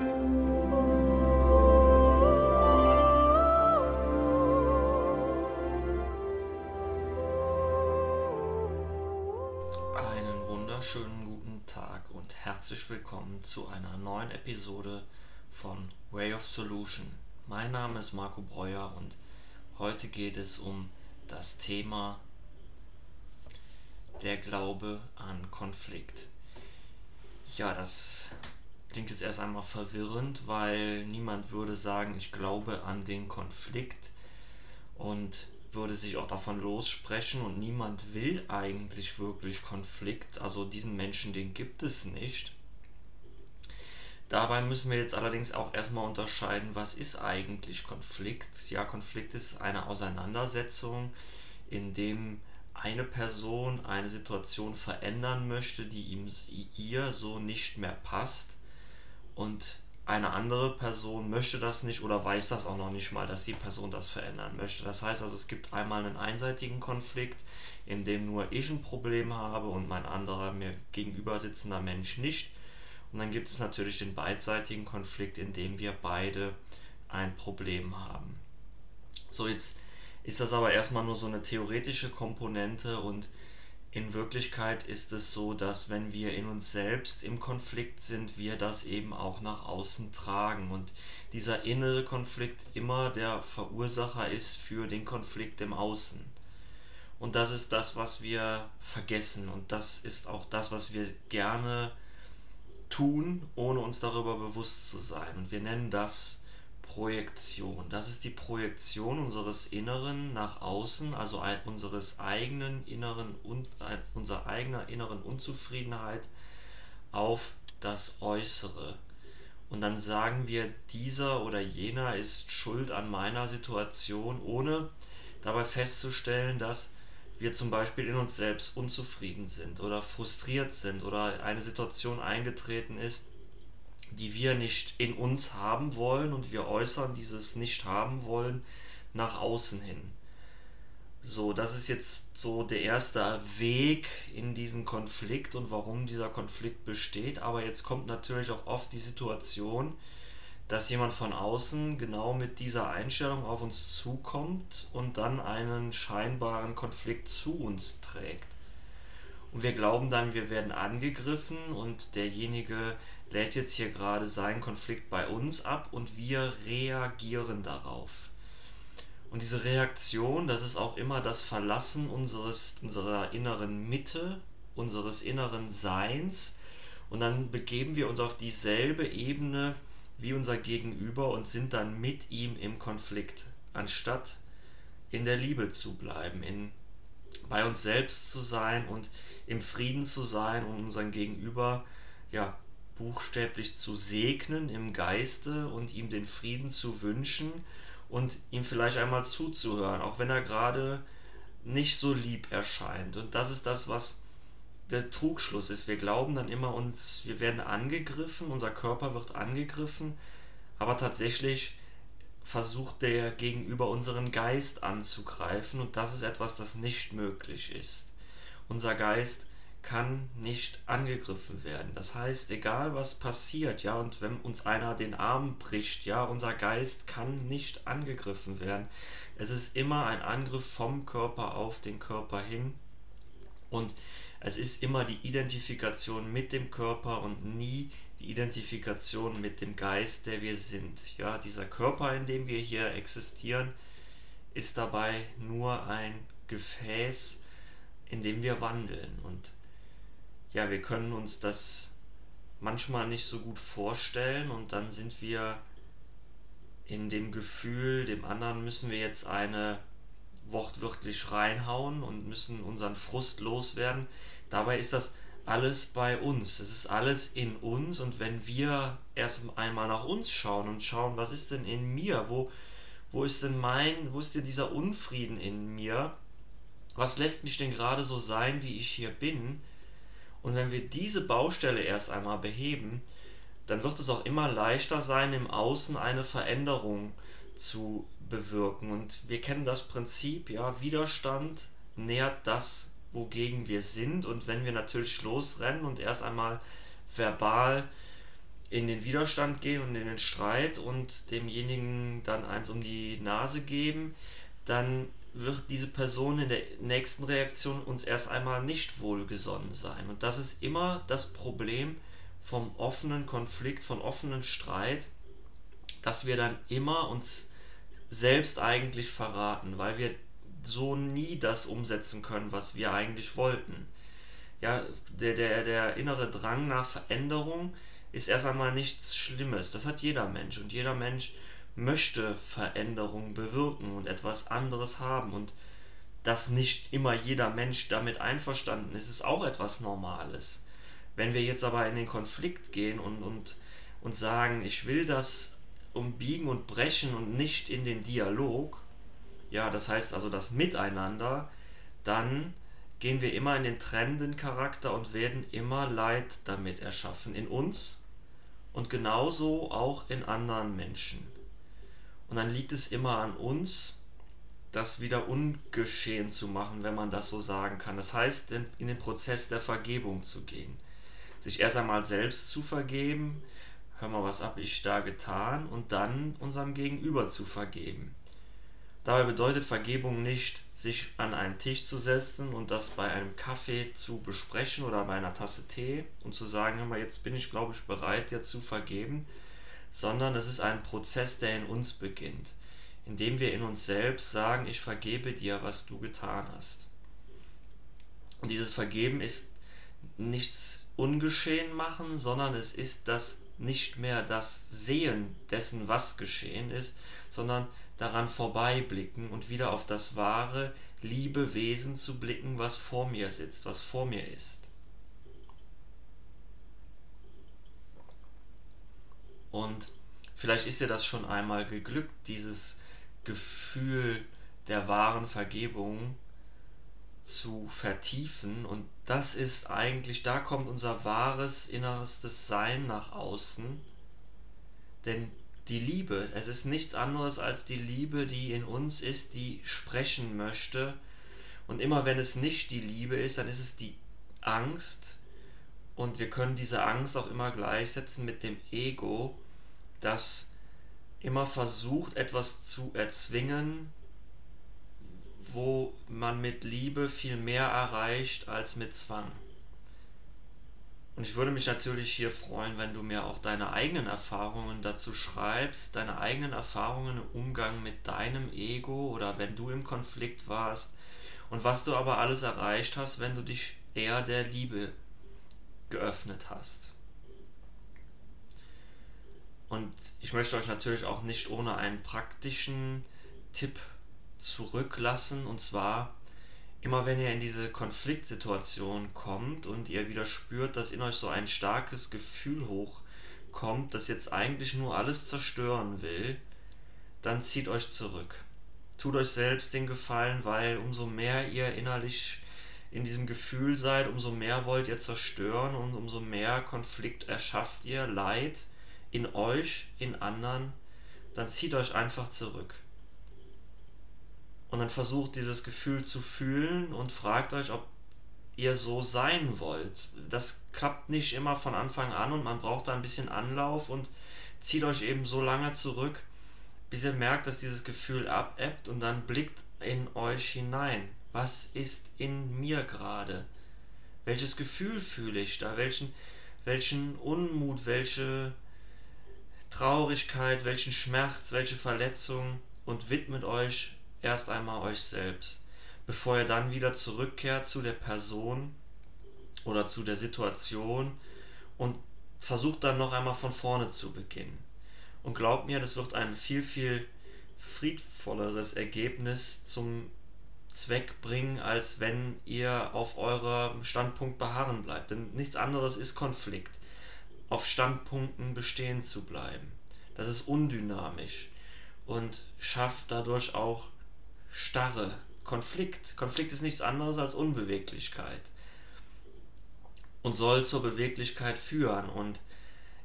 Einen wunderschönen guten Tag und herzlich willkommen zu einer neuen Episode von Way of Solution. Mein Name ist Marco Breuer und heute geht es um das Thema der Glaube an Konflikt. Ja, das klingt jetzt erst einmal verwirrend, weil niemand würde sagen, ich glaube an den Konflikt und würde sich auch davon lossprechen und niemand will eigentlich wirklich Konflikt. Also diesen Menschen, den gibt es nicht. Dabei müssen wir jetzt allerdings auch erstmal unterscheiden, was ist eigentlich Konflikt? Ja, Konflikt ist eine Auseinandersetzung, in dem eine Person eine Situation verändern möchte, die ihm ihr so nicht mehr passt und eine andere Person möchte das nicht oder weiß das auch noch nicht mal, dass die Person das verändern möchte. Das heißt also, es gibt einmal einen einseitigen Konflikt, in dem nur ich ein Problem habe und mein anderer mir gegenüber sitzender Mensch nicht. Und dann gibt es natürlich den beidseitigen Konflikt, in dem wir beide ein Problem haben. So, jetzt ist das aber erstmal nur so eine theoretische Komponente und in Wirklichkeit ist es so, dass wenn wir in uns selbst im Konflikt sind, wir das eben auch nach außen tragen und dieser innere Konflikt immer der Verursacher ist für den Konflikt im Außen. Und das ist das, was wir vergessen und das ist auch das, was wir gerne tun, ohne uns darüber bewusst zu sein. Und wir nennen das Projektion. Das ist die Projektion unseres Inneren nach außen, also unseres eigenen inneren und unserer eigener inneren Unzufriedenheit auf das Äußere. Und dann sagen wir, dieser oder jener ist schuld an meiner Situation, ohne dabei festzustellen, dass wir zum Beispiel in uns selbst unzufrieden sind oder frustriert sind oder eine Situation eingetreten ist, die wir nicht in uns haben wollen und wir äußern dieses nicht haben wollen nach außen hin. So, das ist jetzt so der erste Weg in diesen Konflikt und warum dieser Konflikt besteht. Aber jetzt kommt natürlich auch oft die Situation, dass jemand von außen genau mit dieser Einstellung auf uns zukommt und dann einen scheinbaren Konflikt zu uns trägt. Und wir glauben dann, wir werden angegriffen und derjenige lädt jetzt hier gerade seinen Konflikt bei uns ab und wir reagieren darauf. Und diese Reaktion, das ist auch immer das Verlassen unseres, unserer inneren Mitte, unseres inneren Seins. Und dann begeben wir uns auf dieselbe Ebene wie unser Gegenüber und sind dann mit ihm im Konflikt, anstatt in der Liebe zu bleiben, in, bei uns selbst zu sein und im Frieden zu sein und unseren Gegenüber ja, buchstäblich zu segnen im Geiste und ihm den Frieden zu wünschen und ihm vielleicht einmal zuzuhören, auch wenn er gerade nicht so lieb erscheint. Und das ist das, was der Trugschluss ist. Wir glauben dann immer uns, wir werden angegriffen, unser Körper wird angegriffen, aber tatsächlich versucht der Gegenüber unseren Geist anzugreifen und das ist etwas, das nicht möglich ist. Unser Geist kann nicht angegriffen werden. Das heißt, egal was passiert, ja, und wenn uns einer den Arm bricht, ja, unser Geist kann nicht angegriffen werden. Es ist immer ein Angriff vom Körper auf den Körper hin und es ist immer die Identifikation mit dem Körper und nie die Identifikation mit dem Geist, der wir sind. Ja, dieser Körper, in dem wir hier existieren, ist dabei nur ein Gefäß, in dem wir wandeln und ja, wir können uns das manchmal nicht so gut vorstellen und dann sind wir in dem Gefühl, dem anderen müssen wir jetzt eine wortwörtlich reinhauen und müssen unseren Frust loswerden. Dabei ist das alles bei uns. Es ist alles in uns und wenn wir erst einmal nach uns schauen und schauen, was ist denn in mir, wo, wo ist denn mein, wo ist denn dieser Unfrieden in mir, was lässt mich denn gerade so sein, wie ich hier bin, und wenn wir diese Baustelle erst einmal beheben, dann wird es auch immer leichter sein, im Außen eine Veränderung zu bewirken. Und wir kennen das Prinzip, ja, Widerstand nährt das, wogegen wir sind. Und wenn wir natürlich losrennen und erst einmal verbal in den Widerstand gehen und in den Streit und demjenigen dann eins um die Nase geben, dann wird diese Person in der nächsten Reaktion uns erst einmal nicht wohlgesonnen sein. Und das ist immer das Problem vom offenen Konflikt, von offenen Streit, dass wir dann immer uns selbst eigentlich verraten, weil wir so nie das umsetzen können, was wir eigentlich wollten. Ja, der, der, der innere Drang nach Veränderung ist erst einmal nichts Schlimmes. Das hat jeder Mensch und jeder Mensch möchte Veränderung bewirken und etwas anderes haben und dass nicht immer jeder Mensch damit einverstanden ist, ist auch etwas Normales. Wenn wir jetzt aber in den Konflikt gehen und, und, und sagen, ich will das umbiegen und brechen und nicht in den Dialog, ja, das heißt also das Miteinander, dann gehen wir immer in den trennenden Charakter und werden immer Leid damit erschaffen in uns und genauso auch in anderen Menschen. Und dann liegt es immer an uns, das wieder ungeschehen zu machen, wenn man das so sagen kann. Das heißt, in den Prozess der Vergebung zu gehen. Sich erst einmal selbst zu vergeben, hör mal, was habe ich da getan, und dann unserem Gegenüber zu vergeben. Dabei bedeutet Vergebung nicht, sich an einen Tisch zu setzen und das bei einem Kaffee zu besprechen oder bei einer Tasse Tee und zu sagen, hör mal, jetzt bin ich, glaube ich, bereit, dir zu vergeben, sondern es ist ein Prozess, der in uns beginnt, indem wir in uns selbst sagen, ich vergebe dir, was du getan hast. Und dieses Vergeben ist nichts ungeschehen machen, sondern es ist das nicht mehr das Sehen dessen, was geschehen ist, sondern daran vorbeiblicken und wieder auf das wahre, liebe Wesen zu blicken, was vor mir sitzt, was vor mir ist. Und vielleicht ist dir das schon einmal geglückt, dieses Gefühl der wahren Vergebung zu vertiefen. Und das ist eigentlich, da kommt unser wahres innerstes Sein nach außen. Denn die Liebe, es ist nichts anderes als die Liebe, die in uns ist, die sprechen möchte. Und immer wenn es nicht die Liebe ist, dann ist es die Angst. Und wir können diese Angst auch immer gleichsetzen mit dem Ego, das immer versucht, etwas zu erzwingen, wo man mit Liebe viel mehr erreicht als mit Zwang. Und ich würde mich natürlich hier freuen, wenn du mir auch deine eigenen Erfahrungen dazu schreibst, deine eigenen Erfahrungen im Umgang mit deinem Ego oder wenn du im Konflikt warst und was du aber alles erreicht hast, wenn du dich eher der Liebe geöffnet hast. Und ich möchte euch natürlich auch nicht ohne einen praktischen Tipp zurücklassen. Und zwar, immer wenn ihr in diese Konfliktsituation kommt und ihr wieder spürt, dass in euch so ein starkes Gefühl hochkommt, das jetzt eigentlich nur alles zerstören will, dann zieht euch zurück. Tut euch selbst den Gefallen, weil umso mehr ihr innerlich in diesem Gefühl seid, umso mehr wollt ihr zerstören und umso mehr Konflikt erschafft ihr, Leid in euch, in anderen, dann zieht euch einfach zurück. Und dann versucht dieses Gefühl zu fühlen und fragt euch, ob ihr so sein wollt. Das klappt nicht immer von Anfang an und man braucht da ein bisschen Anlauf und zieht euch eben so lange zurück, bis ihr merkt, dass dieses Gefühl abebbt und dann blickt in euch hinein. Was ist in mir gerade? Welches Gefühl fühle ich da? Welchen, welchen Unmut, welche Traurigkeit, welchen Schmerz, welche Verletzung und widmet euch erst einmal euch selbst, bevor ihr dann wieder zurückkehrt zu der Person oder zu der Situation und versucht dann noch einmal von vorne zu beginnen. Und glaubt mir, das wird ein viel, viel friedvolleres Ergebnis zum Zweck bringen, als wenn ihr auf eurem Standpunkt beharren bleibt. Denn nichts anderes ist Konflikt. Auf Standpunkten bestehen zu bleiben. Das ist undynamisch und schafft dadurch auch Starre, Konflikt. Konflikt ist nichts anderes als Unbeweglichkeit und soll zur Beweglichkeit führen. Und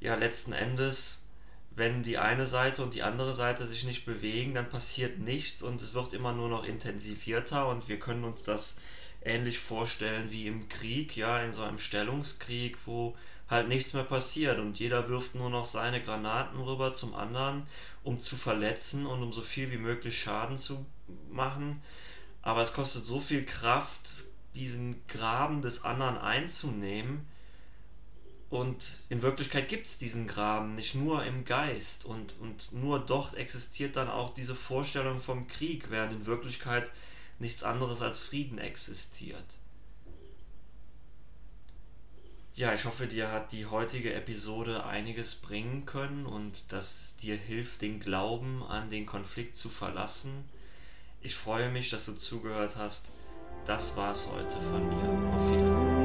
ja, letzten Endes, wenn die eine Seite und die andere Seite sich nicht bewegen, dann passiert nichts und es wird immer nur noch intensivierter und wir können uns das ähnlich vorstellen wie im Krieg, ja, in so einem Stellungskrieg, wo halt nichts mehr passiert und jeder wirft nur noch seine Granaten rüber zum anderen, um zu verletzen und um so viel wie möglich Schaden zu machen. Aber es kostet so viel Kraft, diesen Graben des anderen einzunehmen. Und in Wirklichkeit gibt es diesen Graben nicht nur im Geist und, und nur dort existiert dann auch diese Vorstellung vom Krieg, während in Wirklichkeit nichts anderes als Frieden existiert. Ja, ich hoffe, dir hat die heutige Episode einiges bringen können und dass dir hilft, den Glauben an den Konflikt zu verlassen. Ich freue mich, dass du zugehört hast. Das war's heute von mir. Auf Wiedersehen.